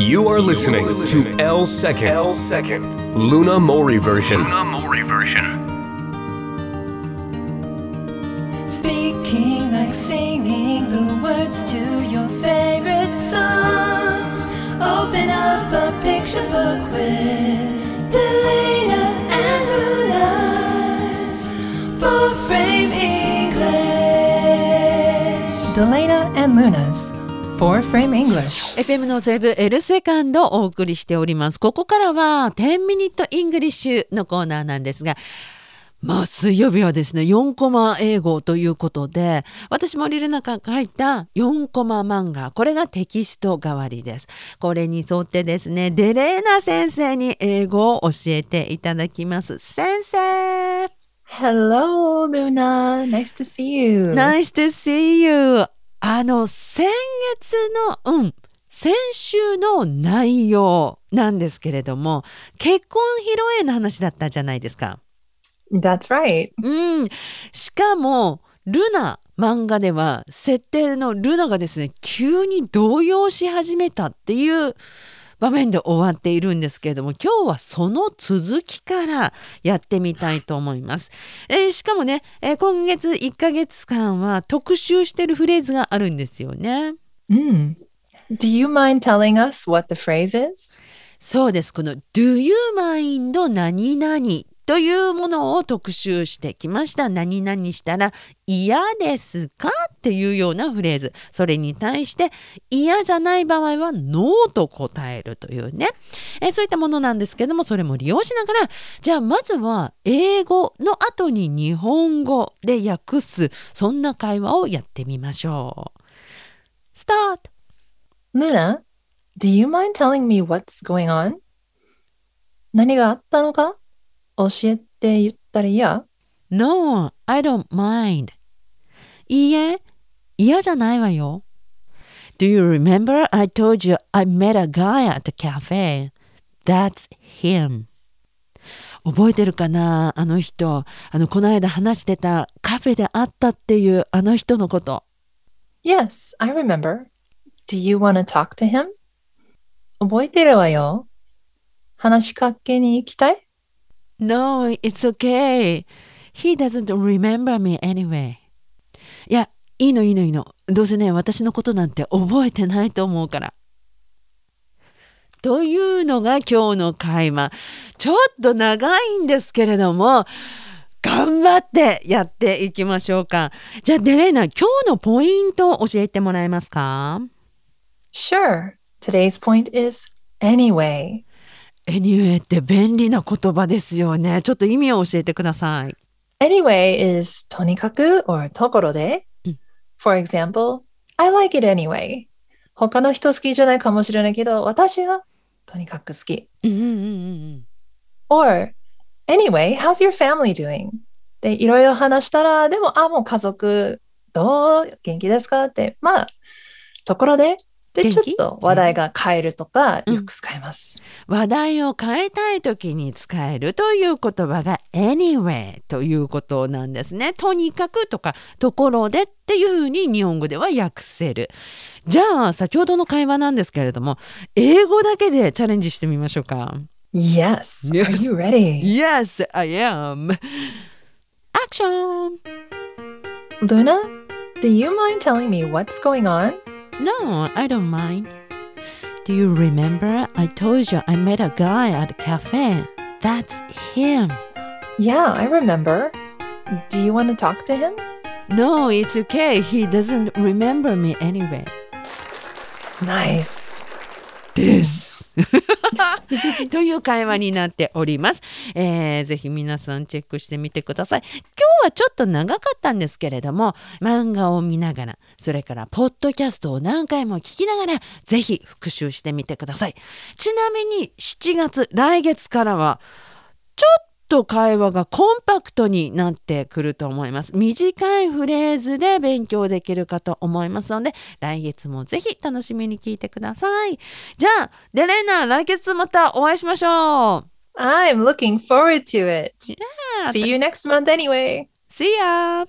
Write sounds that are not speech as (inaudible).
You are listening to L Second, L second. Luna Mori version. Luna Mori version. Speaking like singing the words to your favorite songs. Open up a picture book with Delana and Luna's full frame English. Delana and Luna's four frame English. FM のセーブ L セカンドをお送りしております。ここからは10 minute English のコーナーなんですが、まあ水曜日はですね、4コマ英語ということで、私森ルナが書いた4コマ漫画、これがテキスト代わりです。これに沿ってですね、デレーナ先生に英語を教えていただきます。先生 Hello, Luna. Nice to see you. Nice to see you! あの、先月の、うん、先週の内容なんですけれども、結婚披露宴の話だったじゃないですか。That's right. うん。しかも、ルナ漫画では、設定のルナがですね、急に動揺し始めたっていう場面で終わっているんですけれども、今日はその続きからやってみたいと思います。えーしかもね、えー今月1ヶ月間は特集してるフレーズがあるんですよね。Mm. Do you mind telling us what the phrase is? そうです。この Do you mind 何々というものを特集してきました。何々したら嫌ですか？っていうようなフレーズ。それに対して嫌じゃない場合はノーと答えるというね。えそういったものなんですけども、それも利用しながら、じゃあまずは英語の後に日本語で訳す、そんな会話をやってみましょう。スタート Luna, do you mind telling me what's going on? 何があったのか？教えて言ったらいいや No, I don't mind. いいえ、嫌じゃないわよ。Do you remember I told you I met a guy at the cafe? That's him. 覚えてるかなあの人。あの、この間話してたカフェで会ったっていうあの人のこと。Yes, I remember. Do you want to talk to him? 覚えてるわよ。話しかけに行きたい No, it's okay. He doesn't remember me anyway. いや、いいのいいのいいの。どうせね、私のことなんて覚えてないと思うから。というのが今日の会話。ちょっと長いんですけれども、頑張ってやっていきましょうか。じゃあ、デレーナ、今日のポイントを教えてもらえますか？Sure. Today's point is anyway. ?Anyway って便利な言葉ですよね。ちょっと意味を教えてください。Anyway is とにかく or ところで。うん For example, I like it anyway. 他の人好きじゃないかもしれないけど、私はとにかく好き。うんうんうんうん。Or, anyway, how's your family doing? で、いろいろ話したら、でも、あ、もう家族、どう？元気ですか？って、まあ、ところで、で、ちょっと話題が変えるとか、うんよく使います。話題を変えたい時に使えるという言葉が anyway ということなんですね。とにかくとかところでっていうふうに日本語では訳せる。じゃあ先ほどの会話なんですけれども英語だけでチャレンジしてみましょうか。Yes. Yes. Are you ready? Yes, I am. Action! Luna, do you mind telling me what's going on? No, I don't mind. Do you remember I told you I met a guy at a cafe? That's him. Yeah, I remember. Do you want to talk to him? No, it's okay. He doesn't remember me anyway. Nice. です。(laughs) (laughs) という会話になっております、えーぜひ皆さんチェックしてみてください。今日 はちょっと長かったんですけれども、漫画を見ながら、それからポッドキャストを何回も聞きながら、ぜひ復習してみてください。ちなみに7月、来月からは、ちょっと会話がコンパクトになってくると思います。短いフレーズで勉強できるかと思いますので、来月もぜひ楽しみに聞いてください。じゃあ、デレーナ、来月またお会いしましょう。I'm looking forward to it. Yeah. See you next month anyway. See ya!